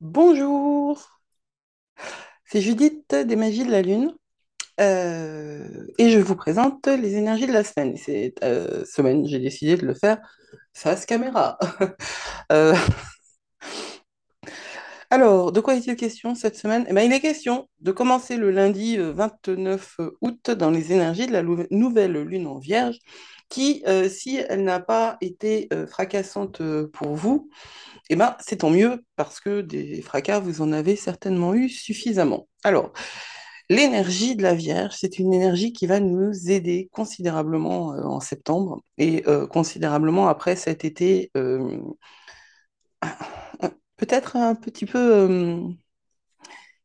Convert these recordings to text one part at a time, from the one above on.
Bonjour, c'est Judith des Magies de la Lune euh, et je vous présente les énergies de la semaine. Cette euh, semaine, j'ai décidé de le faire face caméra. Euh, alors, de quoi est-il question cette semaine? Eh ben, il est question de commencer le lundi euh, 29 août dans les énergies de la nouvelle lune en Vierge qui, euh, si elle n'a pas été euh, fracassante euh, pour vous, eh ben, c'est tant mieux parce que des fracas, vous en avez certainement eu suffisamment. Alors, L'énergie de la Vierge, c'est une énergie qui va nous aider considérablement euh, en septembre et euh, considérablement après cet été, euh, peut-être un petit peu euh,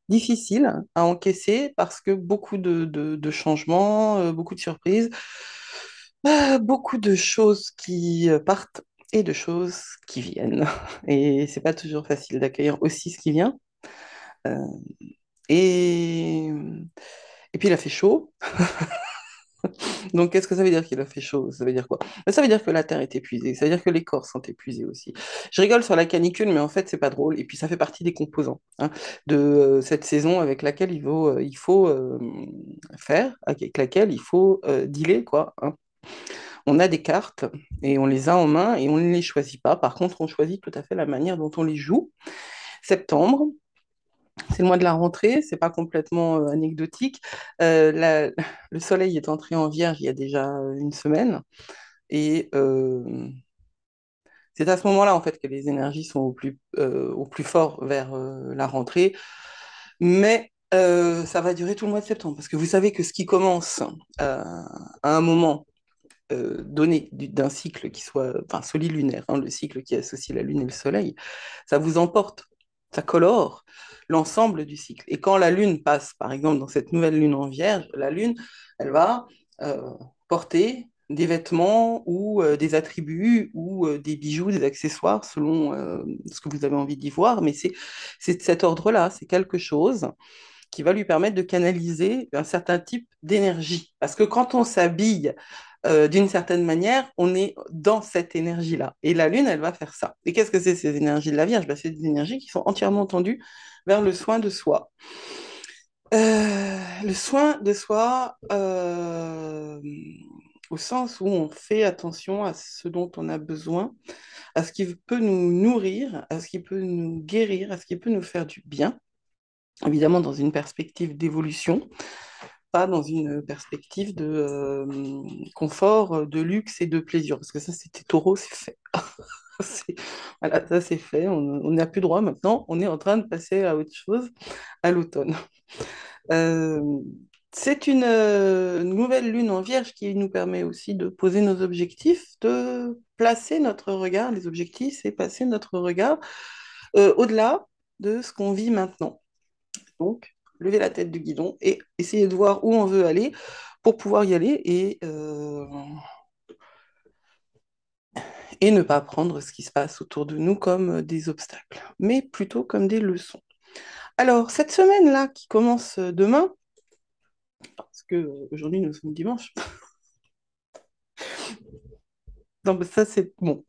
difficile à encaisser parce que beaucoup de, changements, euh, beaucoup de surprises, euh, beaucoup de choses qui partent et de choses qui viennent. Et c'est pas toujours facile d'accueillir aussi ce qui vient. Et, et puis il a fait chaud. Donc, qu'est-ce que ça veut dire qu'il a fait chaud? Ça veut dire quoi? Ben, Ça veut dire que la Terre est épuisée. Ça veut dire que les corps sont épuisés aussi. Je rigole sur la canicule, mais en fait, c'est pas drôle. Et puis, ça fait partie des composants hein, de euh, cette saison avec laquelle il faut, euh, faut euh, faire, avec laquelle il faut dealer, quoi. hein. On a des cartes et on les a en main et on ne les choisit pas. Par contre, on choisit tout à fait la manière dont on les joue. Septembre, c'est le mois de la rentrée, c'est pas complètement euh, anecdotique. Euh, le soleil est entré en Vierge il y a déjà une semaine et euh, c'est à ce moment-là en fait que les énergies sont au plus, au plus fort vers la rentrée. Mais ça va durer tout le mois de septembre parce que vous savez que ce qui commence à un moment donné du- d'un cycle qui soit, enfin, solilunaire, hein, le cycle qui associe la Lune et le Soleil, ça vous emporte, ça colore l'ensemble du cycle. Et quand la Lune passe, par exemple, dans cette nouvelle Lune en Vierge, la Lune, elle va euh, porter des vêtements ou euh, des attributs ou euh, des bijoux, des accessoires selon ce que vous avez envie d'y voir, mais c'est c'est de cet ordre-là, c'est quelque chose qui va lui permettre de canaliser un certain type d'énergie. Parce que quand on s'habille euh, d'une certaine manière, on est dans cette énergie-là. Et la Lune, elle va faire ça. Et qu'est-ce que c'est ces énergies de la Vierge Ben, C'est des énergies qui sont entièrement tendues vers le soin de soi. Euh, le soin de soi, euh, au sens où on fait attention à ce dont on a besoin, à ce qui peut nous nourrir, à ce qui peut nous guérir, à ce qui peut nous faire du bien, évidemment dans une perspective d'évolution, pas dans une perspective de euh, confort, de luxe et de plaisir, parce que ça, c'était taureau, c'est fait. Voilà, ça c'est fait, on n'a plus droit maintenant, on est en train de passer à autre chose à l'automne. Euh, c'est une euh, nouvelle lune en Vierge qui nous permet aussi de poser nos objectifs, de placer notre regard. Les objectifs, c'est placer notre regard au-delà de ce qu'on vit maintenant. Donc, lever la tête du guidon et essayer de voir où on veut aller pour pouvoir y aller et, euh, et ne pas prendre ce qui se passe autour de nous comme des obstacles, mais plutôt comme des leçons. Alors, cette semaine-là qui commence demain, parce que euh, nous sommes dimanche, mais ça c'est bon.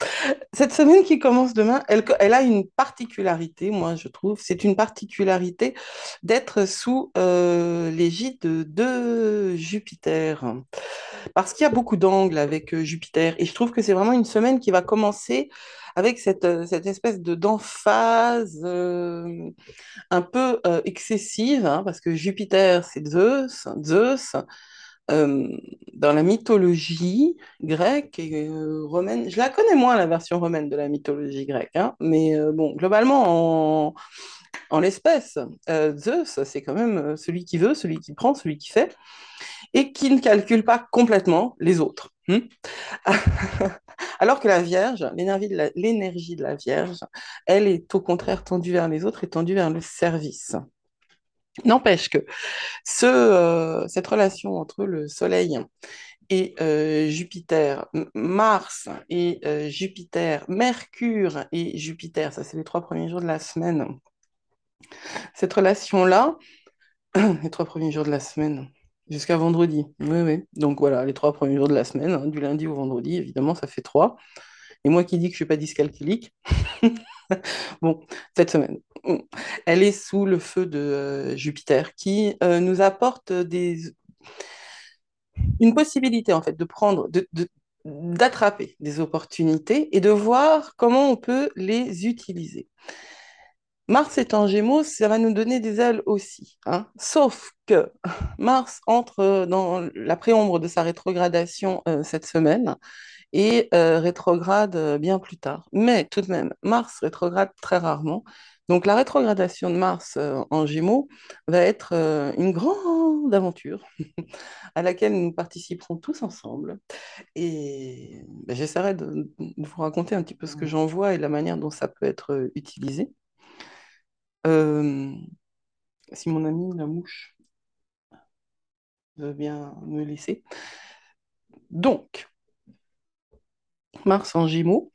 Cette semaine qui commence demain, elle, a une particularité, moi je trouve, c'est une particularité d'être sous euh, l'égide de, Jupiter. Parce qu'il y a beaucoup d'angles avec euh, Jupiter. Et je trouve que c'est vraiment une semaine qui va commencer avec cette, euh, espèce de d'emphase un peu excessive, hein, parce que Jupiter, c'est Zeus. Zeus, euh, dans la mythologie grecque et euh, romaine, je la connais moins, la version romaine de la mythologie grecque, hein, mais euh, bon, globalement, en, l'espèce, Zeus, c'est quand même celui qui veut, celui qui prend, celui qui fait et qui ne calcule pas complètement les autres. Hmm Alors que la Vierge, l'énergie de de la Vierge, elle est au contraire tendue vers les autres et tendue vers le service. N'empêche que ce, euh, cette relation entre le Soleil et euh, Jupiter, Mars et euh, Jupiter, Mercure et Jupiter, ça c'est les trois premiers jours de la semaine. Cette relation-là, les trois premiers jours de la semaine, jusqu'à vendredi. Oui, oui. Donc voilà, les trois premiers jours de la semaine, hein, du lundi au vendredi, évidemment, ça fait trois. Et moi qui dis que je ne suis pas dyscalculique, Bon, cette semaine, elle est sous le feu de euh, Jupiter qui euh, nous apporte une possibilité en fait de prendre, d'attraper des opportunités et de voir comment on peut les utiliser. Mars est en Gémeaux, ça va nous donner des ailes aussi, hein. Sauf que Mars entre dans la préombre de sa rétrogradation euh, cette semaine et euh, rétrograde euh, bien plus tard. Mais tout de même, Mars rétrograde très rarement. Donc la rétrogradation de Mars euh, en Gémeaux va être euh, une grande aventure à laquelle nous participerons tous ensemble. Et ben, j'essaierai de, de vous raconter un petit peu ce que j'en vois et la manière dont ça peut être euh, utilisé. Euh, si mon ami la mouche veut bien me laisser. Donc, Mars en Gémeaux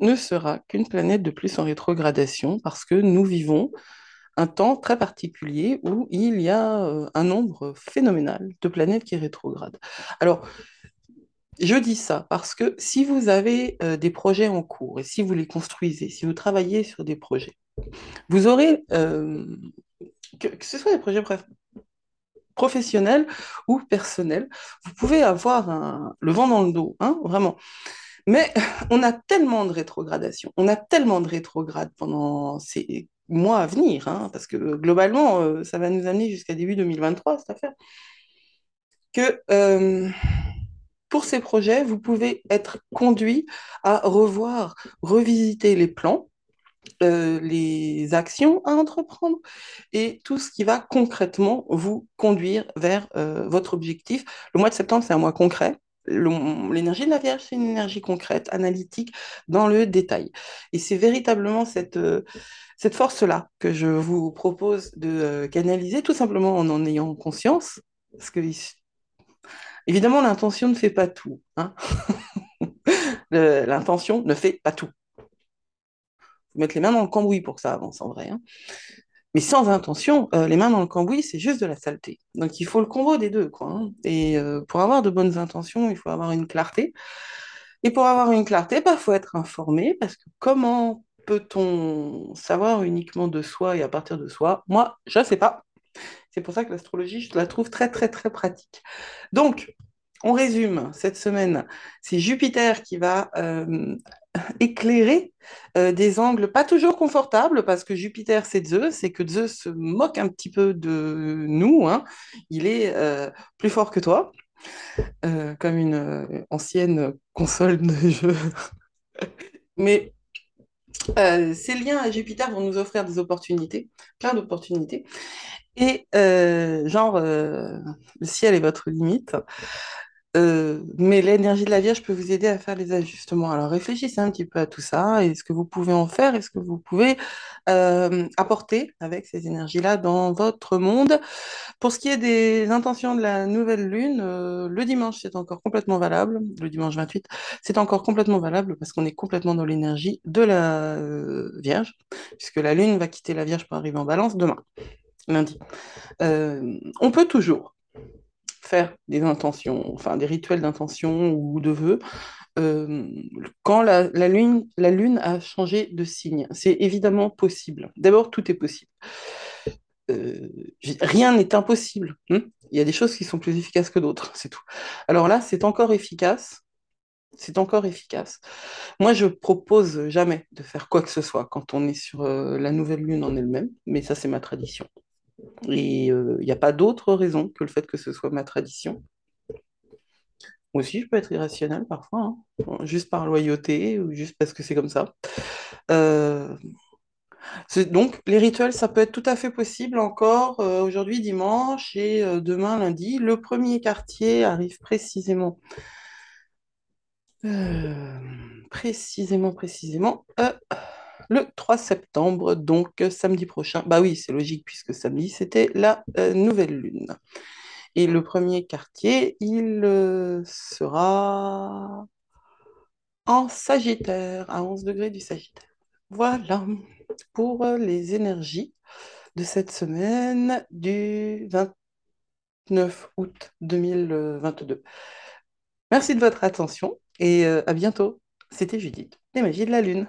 ne sera qu'une planète de plus en rétrogradation parce que nous vivons un temps très particulier où il y a euh, un nombre phénoménal de planètes qui rétrogradent. Alors, je dis ça parce que si vous avez euh, des projets en cours et si vous les construisez, si vous travaillez sur des projets, vous aurez, euh, que, ce soit des projets professionnels ou personnels, vous pouvez avoir le vent dans le dos, hein, vraiment. Mais on a tellement de rétrogradation, on a tellement de rétrogrades pendant ces mois à venir, hein, parce que euh, globalement, ça va nous amener jusqu'à début 2023, cette affaire, que pour ces projets, vous pouvez être conduit à revoir, revisiter les plans, euh, les actions à entreprendre et tout ce qui va concrètement vous conduire vers euh, votre objectif. Le mois de septembre, c'est un mois concret. L'énergie de la Vierge, c'est une énergie concrète, analytique, dans le détail. Et c'est véritablement cette, euh, cette force-là que je vous propose de canaliser, tout simplement en en ayant conscience. Parce que, évidemment, l'intention ne fait pas tout. hein. L'intention ne fait pas tout. Faut mettre les mains dans le cambouis pour que ça avance en vrai. hein. Mais sans intention, euh, les mains dans le cambouis, c'est juste de la saleté. Donc il faut le combo des deux, quoi. hein. Et euh, pour avoir de bonnes intentions, il faut avoir une clarté. Et pour avoir une clarté, il faut être informé, parce que comment peut-on savoir uniquement de soi et à partir de soi? Moi, je ne sais pas. C'est pour ça que l'astrologie, je la trouve très, très, très pratique. Donc, on résume cette semaine. C'est Jupiter qui va euh, éclairer euh, des angles pas toujours confortables parce que Jupiter c'est Zeus et que Zeus se moque un petit peu de nous. hein. Il est euh, plus fort que toi, comme une ancienne console de jeu. Mais ces liens à Jupiter vont nous offrir des opportunités, plein d'opportunités. Et euh, genre, euh, le ciel est votre limite. Euh, mais l'énergie de la Vierge peut vous aider à faire les ajustements. Alors réfléchissez un petit peu à tout ça et ce que vous pouvez en faire? Et ce que vous pouvez apporter avec ces énergies-là dans votre monde? Pour ce qui est des intentions de la nouvelle lune, le dimanche, c'est encore complètement valable. Le dimanche 28, c'est encore complètement valable parce qu'on est complètement dans l'énergie de la Vierge, puisque la lune va quitter la Vierge pour arriver en balance demain, lundi. Euh, on peut toujours faire des intentions, enfin des rituels d'intention ou de vœux, euh, quand la, lune, a changé de signe. C'est évidemment possible. D'abord, tout est possible. Euh, rien n'est impossible. hein. Il y a des choses qui sont plus efficaces que d'autres, c'est tout. Alors là, c'est encore efficace. C'est encore efficace. Moi, je propose jamais de faire quoi que ce soit quand on est sur la nouvelle lune en elle-même, mais ça, c'est ma tradition. Et il n'y a pas d'autre raison que le fait que ce soit ma tradition. Moi aussi, je peux être irrationnel parfois, hein. Juste par loyauté ou juste parce que c'est comme ça. Euh, donc, les rituels, ça peut être tout à fait possible encore euh, aujourd'hui, dimanche, et euh, demain, lundi. Le premier quartier arrive précisément, euh, précisément, précisément, euh, le 3 septembre, donc samedi prochain. Bah oui, c'est logique puisque samedi, c'était la euh, nouvelle lune. Et le premier quartier, il euh, sera en Sagittaire, à 11 degrés du Sagittaire. Voilà pour euh, les énergies de cette semaine du 29 août 2022. Merci de votre attention et à bientôt. C'était Judith. des magies de la Lune.